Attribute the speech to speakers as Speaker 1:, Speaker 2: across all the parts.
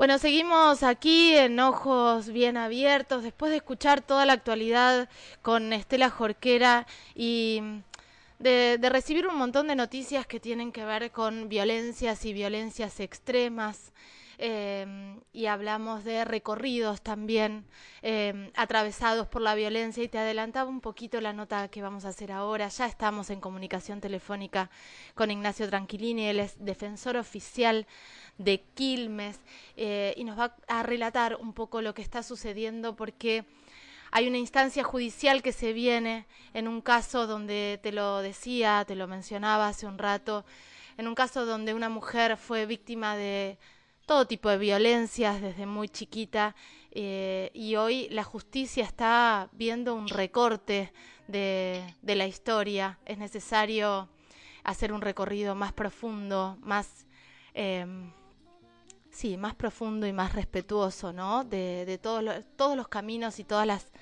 Speaker 1: Bueno, seguimos aquí en Ojos Bien Abiertos, después de escuchar toda la actualidad con Estela Jorquera y de, recibir un montón de noticias que tienen que ver con violencias y violencias extremas. Em, y hablamos de recorridos también em, atravesados por la violencia y te adelantaba un poquito la nota que vamos a hacer ahora. Ya estamos en comunicación telefónica con Ignacio Tranquilini, él es defensor oficial de Quilmes eh, y nos va a relatar un poco lo que está sucediendo porque hay una instancia judicial que se viene en un caso donde te lo decía, te lo mencionaba hace un rato, en un caso donde una mujer fue víctima de todo tipo de violencias desde muy chiquita eh, y hoy la justicia está viendo un recorte de, la historia. Es necesario hacer un recorrido más profundo, más, eh, sí, más profundo y más respetuoso, ¿no? De, de todos, los, todos los caminos y todas las,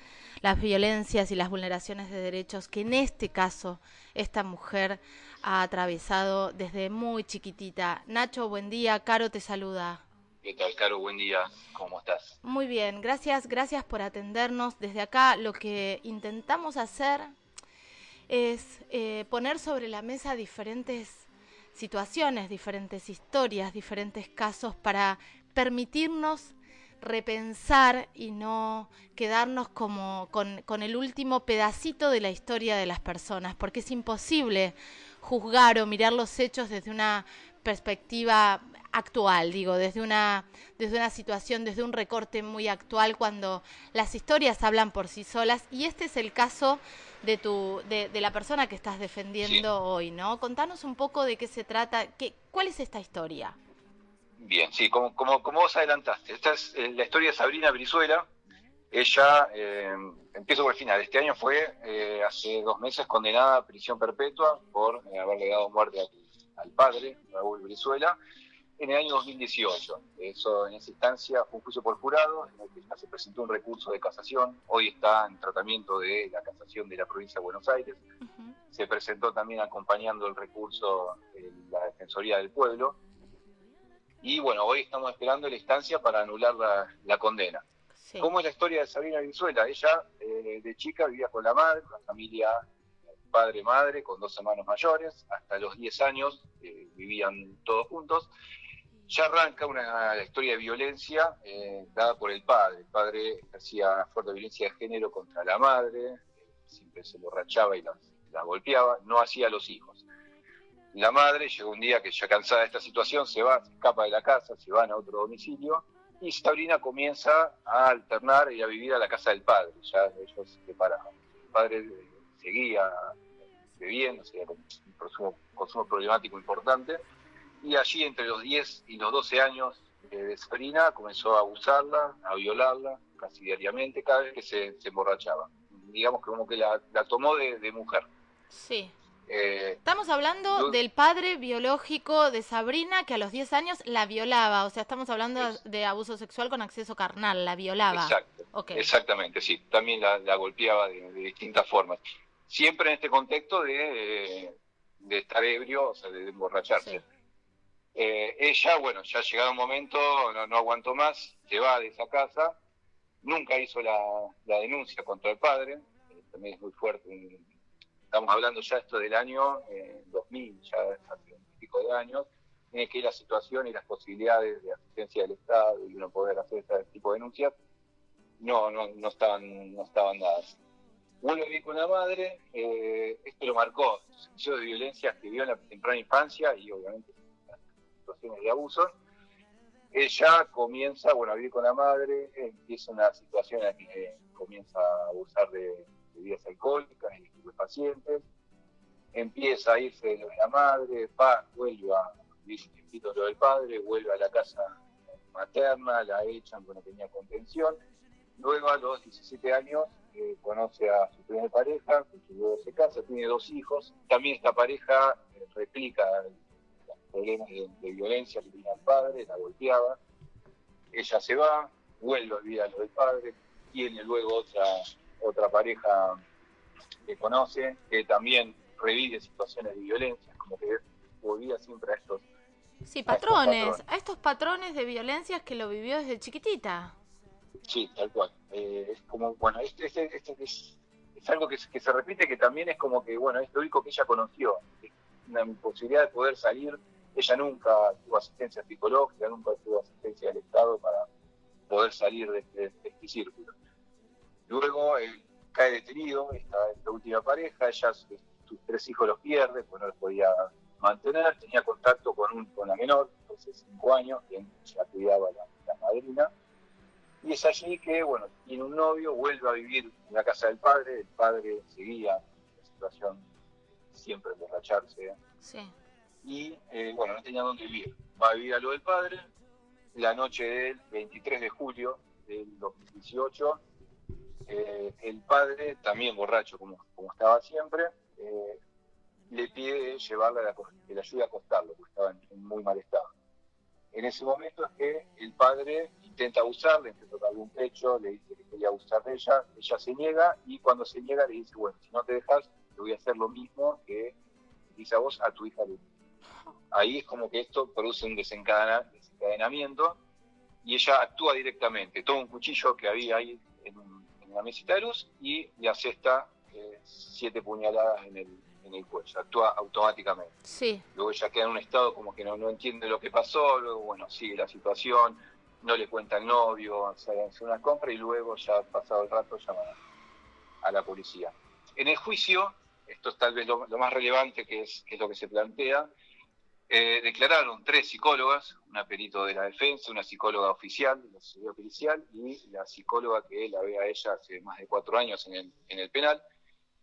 Speaker 1: las violencias y las vulneraciones de derechos que en este caso esta mujer ha atravesado desde muy chiquitita. Nacho, buen día. Caro te saluda.
Speaker 2: ¿Qué tal, Caro? Buen día. ¿Cómo estás?
Speaker 1: Muy bien, gracias, gracias por atendernos. Desde acá lo que intentamos hacer es eh, poner sobre la mesa diferentes situaciones, diferentes historias, diferentes casos para permitirnos repensar y no quedarnos como con, con, el último pedacito de la historia de las personas, porque es imposible juzgar o mirar los hechos desde una perspectiva actual, digo, desde una, desde una situación, desde un recorte muy actual, cuando las historias hablan por sí solas, y este es el caso de tu, de, de la persona que estás defendiendo hoy, ¿no? Contanos un poco de qué se trata, qué, cuál es esta historia.
Speaker 2: Bien, sí, como, como, como vos adelantaste, esta es eh, la historia de Sabrina Brizuela. Ella, eh, empiezo por el final, este año fue, eh, hace dos meses, condenada a prisión perpetua por eh, haberle dado muerte a, al padre, Raúl Brizuela, en el año 2018. Eso, en esa instancia, fue un juicio por jurado, en el que ya se presentó un recurso de casación, hoy está en tratamiento de la casación de la provincia de Buenos Aires. Uh -huh. Se presentó también acompañando el recurso en la Defensoría del Pueblo y bueno, hoy estamos esperando la instancia para anular la, la condena. Sí. ¿Cómo es la historia de Sabrina Venezuela? Ella eh, de chica vivía con la madre, una familia padre-madre, con dos hermanos mayores, hasta los 10 años eh, vivían todos juntos. Ya arranca una historia de violencia eh, dada por el padre. El padre hacía fuerte violencia de género contra la madre, siempre se borrachaba y la, la golpeaba, no hacía a los hijos la madre llegó un día que ya cansada de esta situación se va, se escapa de la casa, se van a otro domicilio y Sabrina comienza a alternar y a vivir a la casa del padre, ya ellos se separaban. El padre seguía bebiendo, seguía con un consumo, consumo problemático importante y allí entre los 10 y los 12 años de Sabrina comenzó a abusarla, a violarla casi diariamente cada vez que se, se emborrachaba. Digamos que como que la, la tomó de, de mujer.
Speaker 1: Sí. Eh, estamos hablando del padre biológico de Sabrina que a los 10 años la violaba, o sea, estamos hablando es, de abuso sexual con acceso carnal, la violaba.
Speaker 2: Exacto, okay. Exactamente, sí, también la, la golpeaba de, de, distintas formas. Siempre en este contexto de, eh, de estar ebrio, o sea, de emborracharse. Sí. Eh, ella, bueno, ya llegado un momento, no, no, aguantó más, se va de esa casa, nunca hizo la, denuncia contra el padre, eh, también es muy fuerte, estamos hablando ya esto del año eh, 2000, ya hace un pico de años, en el que la situación y las posibilidades de asistencia del Estado y uno poder hacer este tipo de denuncias no, no, no, estaban, no estaban dadas. Vuelve a vivir con la madre, eh, esto lo marcó, episodios de violencia que vio en la temprana infancia y obviamente situaciones de abuso. Ella comienza, bueno, a vivir con la madre, empieza una situación en la que comienza a abusar de bebidas alcohólicas y pacientes, empieza a irse de la madre, pa, vuelve a dice lo del padre, vuelve a la casa materna, la echan cuando tenía contención, luego a los 17 años eh, conoce a su primera pareja, su luego se casa, tiene dos hijos, también esta pareja eh, replica problemas de, de, violencia que tenía el padre, la golpeaba, ella se va, vuelve a a lo del padre, tiene luego otra, otra pareja que conoce, que también revive situaciones de violencia, como que volvía siempre a estos
Speaker 1: Sí, patrones, a estos patrones, de violencias que lo vivió desde chiquitita.
Speaker 2: Sí, tal cual. Eh, es como, bueno, este, este, este es, algo que, que, se repite, que también es como que, bueno, es lo único que ella conoció. una posibilidad de poder salir. Ella nunca tuvo asistencia psicológica, nunca tuvo asistencia del Estado para poder salir de, este círculo. Luego él cae detenido, esta, esta última pareja, ella sus tres hijos los pierde, pues no los podía mantener, tenía contacto con, un, con la menor, entonces cinco años, quien ya cuidaba la, la madrina, y es allí que, bueno, tiene un novio, vuelve a vivir en la casa del padre, el padre seguía la situación siempre emborracharse, sí. Y eh, bueno, no tenía dónde vivir, va a vivir a lo del padre, la noche del 23 de julio del 2018, eh, el padre, también borracho como, estaba siempre, eh, le pide llevarla, la, que le ayude a acostarlo, porque estaba en, muy mal estado. En ese momento es que el padre intenta abusarle, intenta tocarle un pecho, le dice que quería abusar de ella, ella se niega y cuando se niega le dice, bueno, si no te dejas, te voy a hacer lo mismo que dice a vos a tu hija. Ahí es como que esto produce un desencadenamiento y ella actúa directamente, toma un cuchillo que había ahí en, en la mesita de luz y le asesta eh, siete puñaladas en el, en el cuello, actúa automáticamente.
Speaker 1: Sí.
Speaker 2: Luego ella queda en un estado como que no, no entiende lo que pasó, luego, bueno, sigue la situación, no le cuenta al novio, hace una compra y luego, ya pasado el rato, llama a la policía. En el juicio, esto es tal vez lo, más relevante que es, que es, lo que se plantea, eh, declararon tres psicólogas, una perito de la defensa, una psicóloga oficial de la sociedad policial y la psicóloga que la ve a ella hace más de cuatro años en el, en el penal,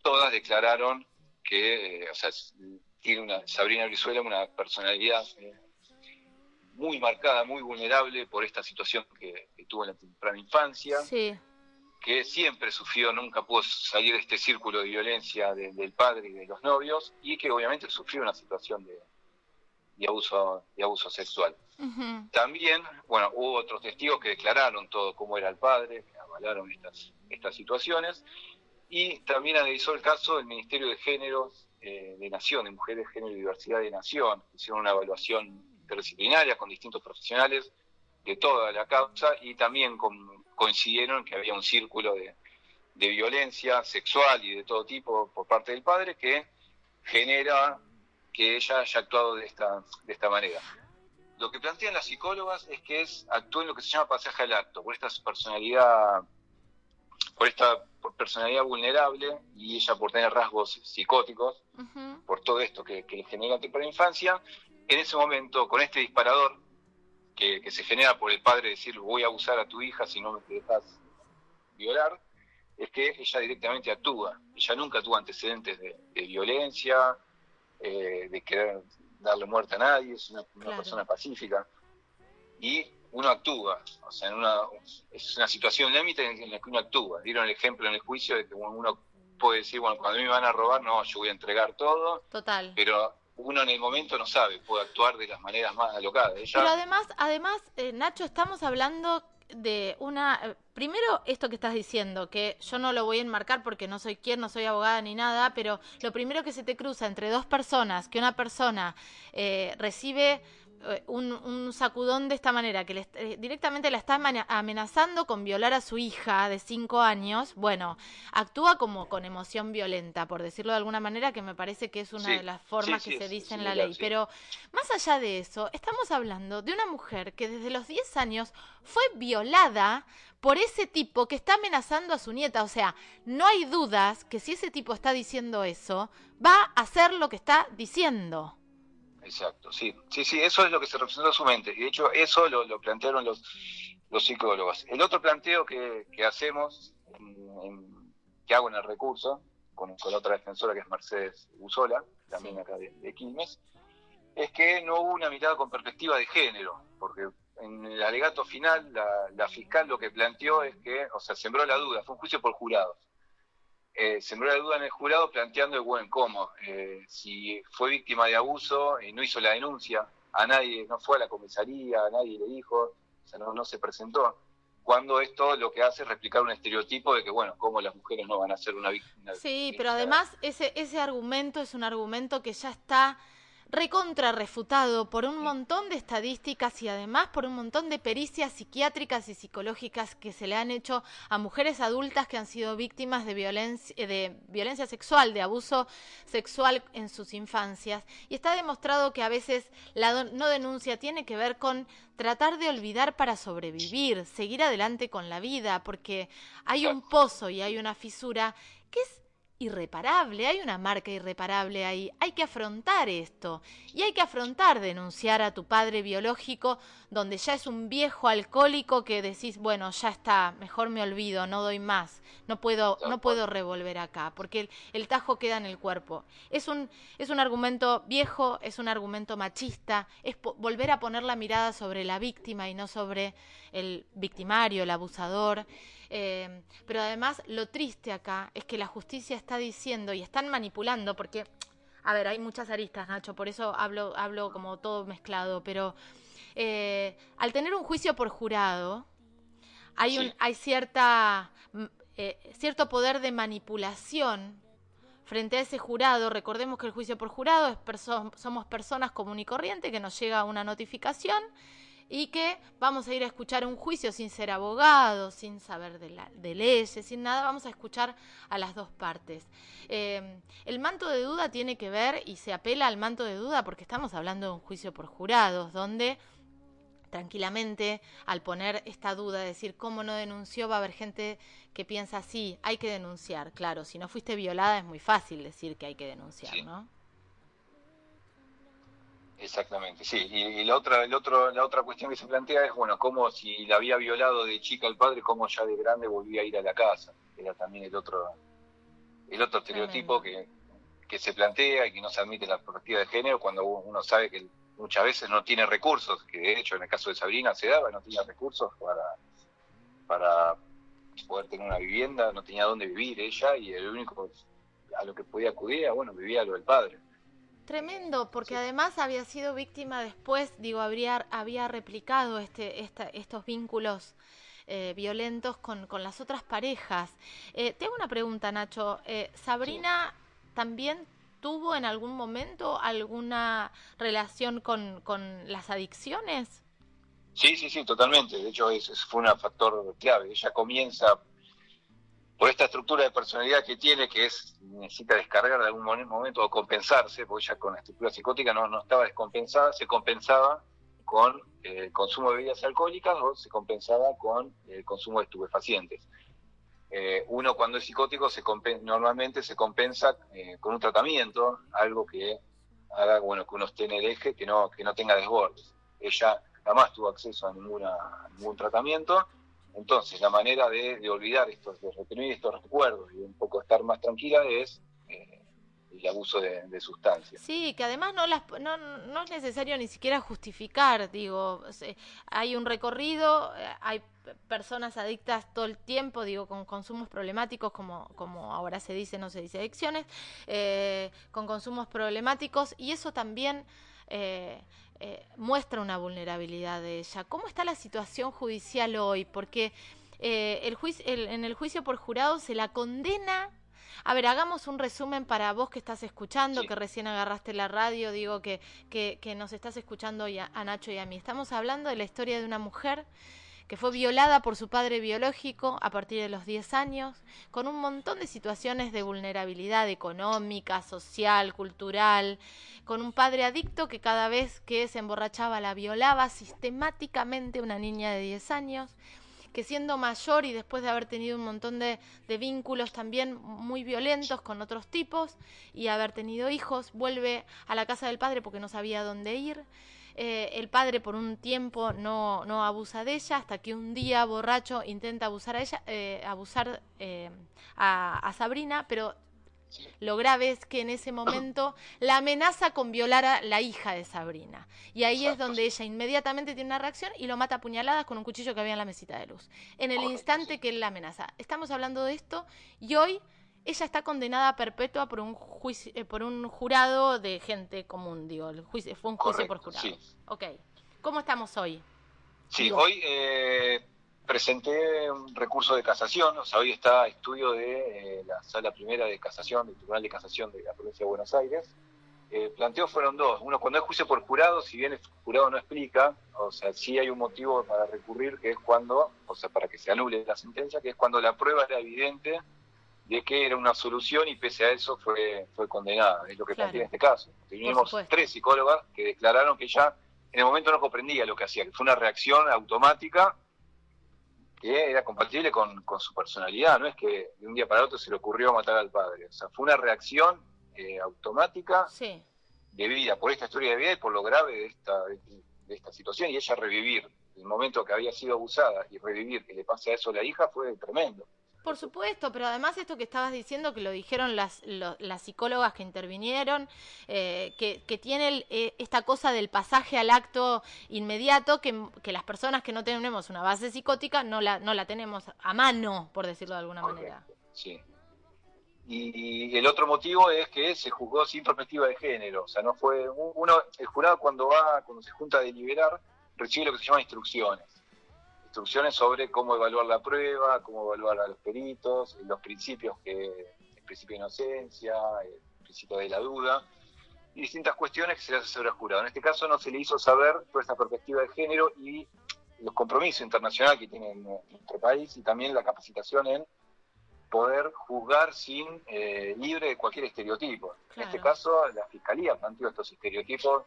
Speaker 2: todas declararon que, eh, o sea, tiene una, Sabrina Brizuela una personalidad eh, muy marcada, muy vulnerable por esta situación que, tuvo en la temprana infancia, que siempre sufrió, nunca pudo salir de este círculo de violencia del padre y de los novios, y que obviamente sufrió una situación de, abuso, de abuso sexual. También, bueno, hubo otros testigos que declararon todo cómo era el padre, que avalaron estas, estas situaciones, y también analizó el caso del Ministerio de Género eh, de Nación, de Mujeres, Género y Diversidad de Nación. Hicieron una evaluación interdisciplinaria con distintos profesionales de toda la causa y también coincidieron que había un círculo de, violencia sexual y de todo tipo por parte del padre que genera que ella haya actuado de esta, de esta manera. Lo que plantean las psicólogas es que es actúa en lo que se llama pasaje al acto, por esta personalidad por esta personalidad vulnerable y ella por tener rasgos psicóticos, por todo esto que, le genera la infancia, en ese momento, con este disparador que, se genera por el padre decir voy a abusar a tu hija si no me dejas violar, es que ella directamente actúa. Ella nunca tuvo antecedentes de, violencia, eh, de querer darle muerte a nadie, es una, persona pacífica. Y uno actúa, o sea, en una, es una situación límite en la que uno actúa. Dieron el ejemplo en el juicio de que uno puede decir, bueno, cuando a mí me van a robar, no, yo voy a entregar todo.
Speaker 1: Total.
Speaker 2: Pero uno en el momento no sabe, puede actuar de las maneras más alocadas.
Speaker 1: Pero además, además eh, Nacho, estamos hablando de una... Eh, primero, esto que estás diciendo, que yo no lo voy a enmarcar porque no soy quien, no soy abogada ni nada, pero lo primero que se te cruza entre dos personas, que una persona eh, recibe eh, un, sacudón de esta manera, que eh, directamente la está amenazando con violar a su hija de cinco años, bueno, actúa como con emoción violenta, por decirlo de alguna manera, que me parece que es una de las formas que se dice en la ley. Pero más allá de eso, estamos hablando de una mujer que desde los 10 años fue violada por ese tipo que está amenazando a su nieta. O sea, no hay dudas que si ese tipo está diciendo eso, va a hacer lo que está diciendo.
Speaker 2: Exacto, sí, sí, sí, eso es lo que se representó en su mente. Y de hecho, eso lo, plantearon los, los psicólogos. El otro planteo que, hacemos, que hago en el recurso, con, con, otra defensora que es Mercedes Usola, también acá de, Quilmes, es que no hubo una mirada con perspectiva de género, porque en el alegato final la, la fiscal lo que planteó es que, o sea, sembró la duda, fue un juicio por jurados eh, sembró la duda en el jurado planteando, bueno, ¿cómo? Eh, si fue víctima de abuso y no hizo la denuncia, a nadie, no fue a la comisaría, a nadie le dijo, o sea, no, no se presentó. Cuando esto lo que hace es replicar un estereotipo de que, bueno, ¿cómo las mujeres no van a ser una víctima?
Speaker 1: Sí, pero además ese, ese argumento es un argumento que ya está recontra refutado por un montón de estadísticas y además por un montón de pericias psiquiátricas y psicológicas que se le han hecho a mujeres adultas que han sido víctimas de violencia, de violencia sexual, de abuso sexual en sus infancias. Y está demostrado que a veces la no denuncia tiene que ver con tratar de olvidar para sobrevivir, seguir adelante con la vida, porque hay un pozo y hay una fisura que es irreparable, hay una marca irreparable ahí, hay que afrontar esto y hay que afrontar denunciar a tu padre biológico donde ya es un viejo alcohólico que decís, bueno, ya está, mejor me olvido, no doy más, no puedo no puedo revolver acá, porque el, el, tajo queda en el cuerpo. Es un es un argumento viejo, es un argumento machista, es volver a poner la mirada sobre la víctima y no sobre el victimario, el abusador. Eh, pero además lo triste acá es que la justicia está diciendo y están manipulando, porque, a ver, hay muchas aristas, Nacho, por eso hablo, hablo como todo mezclado, pero eh, al tener un juicio por jurado, hay, un, hay cierta, eh, cierto poder de manipulación frente a ese jurado. Recordemos que el juicio por jurado es somos personas común y corriente que nos llega una notificación y que vamos a ir a escuchar un juicio sin ser abogado, sin saber de, la, de leyes, sin nada, vamos a escuchar a las dos partes. Eh, el manto de duda tiene que ver y se apela al manto de duda porque estamos hablando de un juicio por jurados, donde tranquilamente al poner esta duda, decir cómo no denunció, va a haber gente que piensa así, hay que denunciar. Claro, si no fuiste violada es muy fácil decir que hay que denunciar, ¿no?
Speaker 2: Exactamente, sí. Y, la otra, el otro, la otra cuestión que se plantea es, bueno, cómo si la había violado de chica el padre, cómo ya de grande volvía a ir a la casa. Era también el otro, el otro estereotipo que, que se plantea y que no se admite la perspectiva de género cuando uno sabe que muchas veces no tiene recursos, que de hecho en el caso de Sabrina se daba, no tenía recursos para, para poder tener una vivienda, no tenía dónde vivir ella y el único a lo que podía acudir era, bueno, vivía lo del padre.
Speaker 1: Tremendo, porque además había sido víctima después, digo, habría, había replicado este, esta, estos vínculos eh, violentos con, con, las otras parejas. Eh, tengo una pregunta, Nacho. Eh, ¿Sabrina también tuvo en algún momento alguna relación con, con las adicciones?
Speaker 2: Sí, sí, sí, totalmente. De hecho, ese fue un factor clave. Ella comienza por esta estructura de personalidad que tiene, que es necesita descargar de algún momento o compensarse, porque ella con la estructura psicótica no, no estaba descompensada, se compensaba con eh, el consumo de bebidas alcohólicas o se compensaba con el consumo de estupefacientes. Eh, uno cuando es psicótico se normalmente se compensa eh, con un tratamiento, algo que haga bueno que uno esté en el eje, que no, que no tenga desbordes. Ella jamás tuvo acceso a, ninguna, a ningún tratamiento entonces, la manera de, olvidar estos, de reprimir estos recuerdos y un poco estar más tranquila es eh, el abuso de, sustancias.
Speaker 1: Sí, que además no, las, no, no es necesario ni siquiera justificar, digo, hay un recorrido, eh, hay personas adictas todo el tiempo, digo, con consumos problemáticos, como, como ahora se dice, no se dice adicciones, eh, con consumos problemáticos, y eso también eh, eh, muestra una vulnerabilidad de ella. ¿Cómo está la situación judicial hoy? Porque eh, el juicio, en el juicio por jurado se la condena. A ver, hagamos un resumen para vos que estás escuchando, que recién agarraste la radio, digo que, que, que nos estás escuchando a Nacho y a mí. Estamos hablando de la historia de una mujer que fue violada por su padre biológico a partir de los 10 años, con un montón de situaciones de vulnerabilidad económica, social, cultural, con un padre adicto que cada vez que se emborrachaba la violaba sistemáticamente una niña de 10 años que siendo mayor y después de haber tenido un montón de, de, vínculos también muy violentos con otros tipos y haber tenido hijos, vuelve a la casa del padre porque no sabía dónde ir. Eh, el padre por un tiempo no, no abusa de ella hasta que un día borracho intenta abusar a ella, eh, abusar eh, a, Sabrina, pero lo grave es que en ese momento la amenaza con violar a la hija de Sabrina. Y ahí es donde ella inmediatamente tiene una reacción y lo mata a puñaladas con un cuchillo que había en la mesita de luz. En el instante que él la amenaza. Estamos hablando de esto y hoy ella está condenada a perpetua por un juicio, eh, por un jurado de gente común, digo, el juicio, fue un juicio por jurado. Sí. Ok. ¿Cómo estamos hoy?
Speaker 2: Sí, hoy eh, presenté un recurso de casación, o sea, hoy está estudio de eh, la sala primera de casación, del Tribunal de Casación de la provincia de Buenos Aires, eh, planteos fueron dos. Uno, cuando hay juicio por jurado, si bien el jurado no explica, o sea, sí hay un motivo para recurrir, que es cuando, o sea, para que se anule la sentencia, que es cuando la prueba era evidente de que era una solución y pese a eso fue, fue condenada. Es lo que plantea en este caso. Teníamos tres psicólogas que declararon que ella en el momento no comprendía lo que hacía, que fue una reacción automática que era compatible con, con su personalidad, no es que de un día para otro se le ocurrió matar al padre, o sea, fue una reacción eh, automática de vida, por esta historia de vida y por lo grave de esta, de, esta situación. Y ella revivir el momento que había sido abusada y revivir que le pase a eso a la hija fue tremendo.
Speaker 1: Por supuesto, pero además esto que estabas diciendo, que lo dijeron las, las psicólogas que intervinieron, eh, que, que, tiene eh, esta cosa del pasaje al acto inmediato, que, que, las personas que no tenemos una base psicótica no la, no la tenemos a mano, por decirlo de alguna manera.
Speaker 2: Sí, y, el otro motivo es que se juzgó sin perspectiva de género, o sea, no fue uno, el jurado cuando va, cuando se junta a deliberar, recibe lo que se llama instrucciones, instrucciones sobre cómo evaluar la prueba, cómo evaluar a los peritos, los principios que, el principio de inocencia, el principio de la duda, y distintas cuestiones que se le hace sobre el jurado. En este caso no se le hizo saber toda esta perspectiva de género y los compromisos internacionales que tiene nuestro país y también la capacitación en poder juzgar sin eh, libre de cualquier estereotipo. En este caso, la Fiscalía planteó estos estereotipos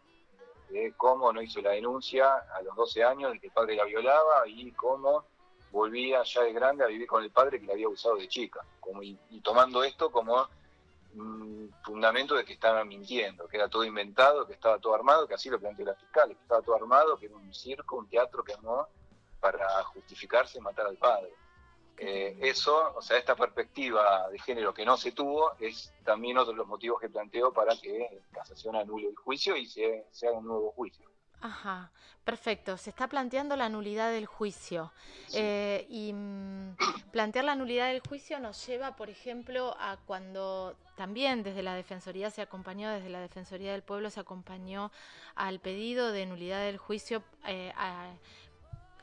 Speaker 2: de cómo no hizo la denuncia a los 12 años de que el padre la violaba y cómo volvía ya de grande a vivir con el padre que la había usado de chica. Como, y, tomando esto como fundamento de que estaba mintiendo, que era todo inventado, que estaba todo armado, que así lo planteó la fiscal, que estaba todo armado, que era un circo, un teatro que armó para justificarse y matar al padre. Eh, eso, o sea, esta perspectiva de género que no se tuvo, es también otro de los motivos que planteo para que casación anule el juicio y se, haga un nuevo juicio.
Speaker 1: Ajá, perfecto. Se está planteando la nulidad del juicio. Eh, y mm, plantear la nulidad del juicio nos lleva, por ejemplo, a cuando también desde la Defensoría se acompañó, desde la Defensoría del Pueblo se acompañó al pedido de nulidad del juicio eh, a,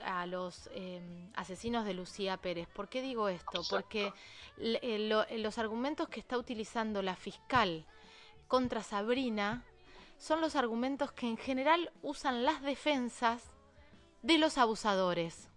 Speaker 1: a los em, asesinos de Lucía Pérez. ¿Por qué digo esto? Porque eh, eh, los argumentos que está utilizando la fiscal contra Sabrina son los argumentos que en general usan las defensas de los abusadores.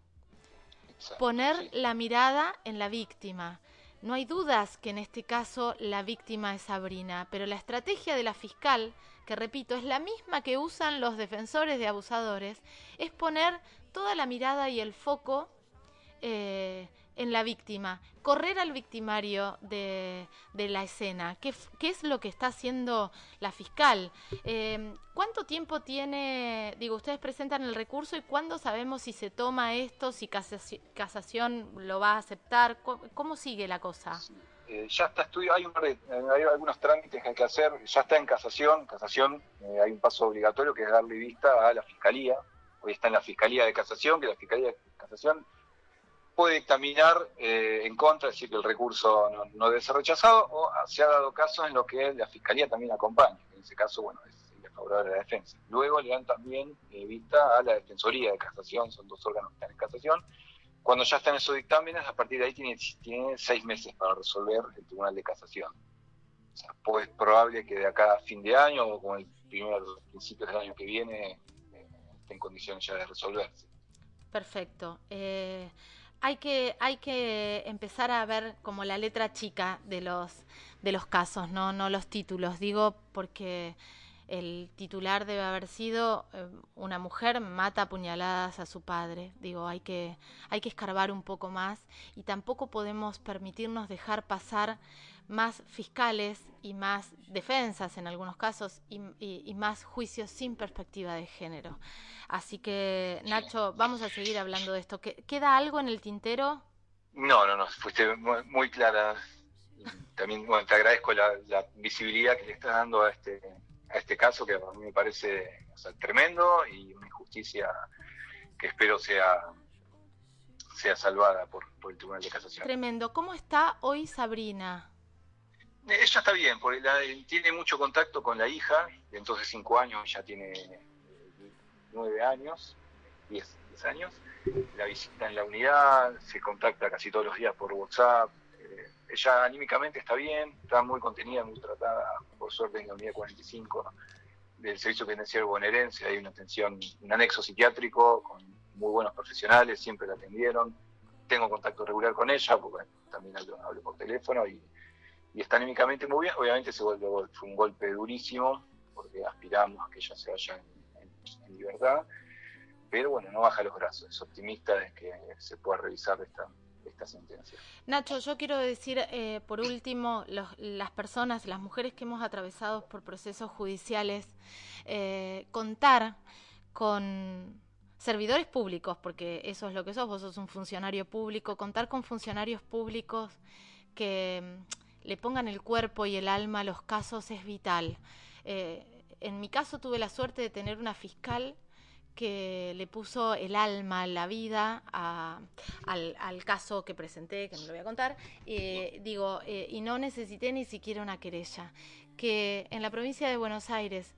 Speaker 1: Poner la mirada en la víctima. No hay dudas que en este caso la víctima es Sabrina, pero la estrategia de la fiscal, que repito, es la misma que usan los defensores de abusadores, es poner toda la mirada y el foco eh, en la víctima, correr al victimario de, la escena. ¿Qué, es lo que está haciendo la fiscal? Eh, ¿Cuánto tiempo tiene, digo, ustedes presentan el recurso y cuándo sabemos si se toma esto, si casación, lo va a aceptar? ¿Cómo, sigue la cosa?
Speaker 2: Eh, ya está estudio, hay, hay, algunos trámites que hay que hacer, ya está en casación, casación hay un paso obligatorio que es darle vista a la fiscalía, hoy está en la Fiscalía de Casación, que la Fiscalía de Casación puede dictaminar eh, en contra, es decir, que el recurso no, debe ser rechazado, o se ha dado caso en lo que la Fiscalía también acompaña, en ese caso, bueno, es favorable a la defensa. Luego le dan también eh, vista a la Defensoría de Casación, son dos órganos que están en casación. Cuando ya están esos dictámenes, a partir de ahí tiene, tiene seis meses para resolver el Tribunal de Casación. O sea, pues es probable que de acá a fin de año o con el primer principios del año que viene en condiciones ya de resolverse.
Speaker 1: Perfecto. Eh, hay que, hay que empezar a ver como la letra chica de los, de los casos, ¿no? no los títulos. Digo porque el titular debe haber sido eh, una mujer mata puñaladas a su padre. Digo, hay que, hay que escarbar un poco más y tampoco podemos permitirnos dejar pasar más fiscales y más defensas en algunos casos y, más juicios sin perspectiva de género. Así que, Nacho, vamos a seguir hablando de esto. ¿Queda algo en el tintero?
Speaker 2: No, no, no, fuiste muy, clara. También bueno, te agradezco la, visibilidad que le estás dando a este, a este caso, que a mí me parece tremendo y una injusticia que espero sea sea salvada por, por el Tribunal de Casación.
Speaker 1: Tremendo. ¿Cómo está hoy Sabrina?
Speaker 2: Ella está bien, porque tiene mucho contacto con la hija, de entonces cinco años, ya tiene nueve años, diez, años. La visita en la unidad, se contacta casi todos los días por WhatsApp. Eh, ella anímicamente está bien, está muy contenida, muy tratada por suerte en la unidad 45 del Servicio Penitenciario Bonaerense, hay una atención, un anexo psiquiátrico con muy buenos profesionales, siempre la atendieron. Tengo contacto regular con ella, porque también hablo, por teléfono y, está anímicamente muy bien. Obviamente ese golpe fue un golpe durísimo, porque aspiramos a que ella se vaya en, libertad, pero bueno, no baja los brazos, es optimista de que se pueda revisar esta, esta sentencia.
Speaker 1: Nacho, yo quiero decir, eh, por último, las personas, las mujeres que hemos atravesado por procesos judiciales, eh, contar con servidores públicos, porque eso es lo que sos, vos sos un funcionario público, contar con funcionarios públicos que le pongan el cuerpo y el alma a los casos es vital. Eh, en mi caso tuve la suerte de tener una fiscal que le puso el alma, la vida al, caso que presenté, que no lo voy a contar, eh, digo, y no necesité ni siquiera una querella. Que en la provincia de Buenos Aires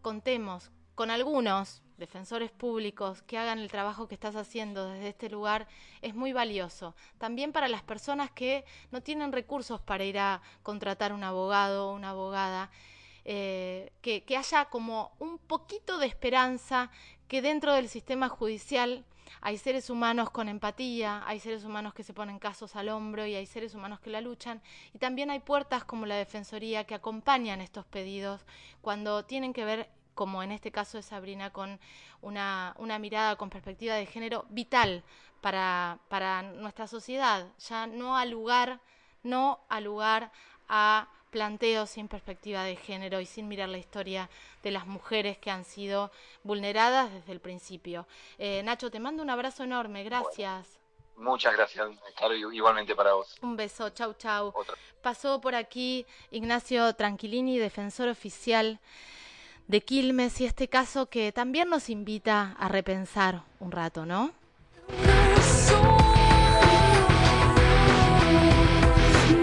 Speaker 1: contemos con algunos defensores públicos que hagan el trabajo que estás haciendo desde este lugar es muy valioso. También para las personas que no tienen recursos para ir a contratar un abogado o una abogada. Eh, que, que, haya como un poquito de esperanza que dentro del sistema judicial hay seres humanos con empatía, hay seres humanos que se ponen casos al hombro y hay seres humanos que la luchan. Y también hay puertas como la Defensoría que acompañan estos pedidos cuando tienen que ver, como en este caso de Sabrina, con una, una mirada con perspectiva de género vital para, para nuestra sociedad. Ya no al lugar, no al lugar a planteo sin perspectiva de género y sin mirar la historia de las mujeres que han sido vulneradas desde el principio. Eh, Nacho, te mando un abrazo enorme, gracias.
Speaker 2: muchas gracias, Caro, igualmente para vos.
Speaker 1: Un beso, chau, chau. Pasó por aquí Ignacio Tranquilini, defensor oficial de Quilmes, y este caso que también nos invita a repensar un rato, ¿no?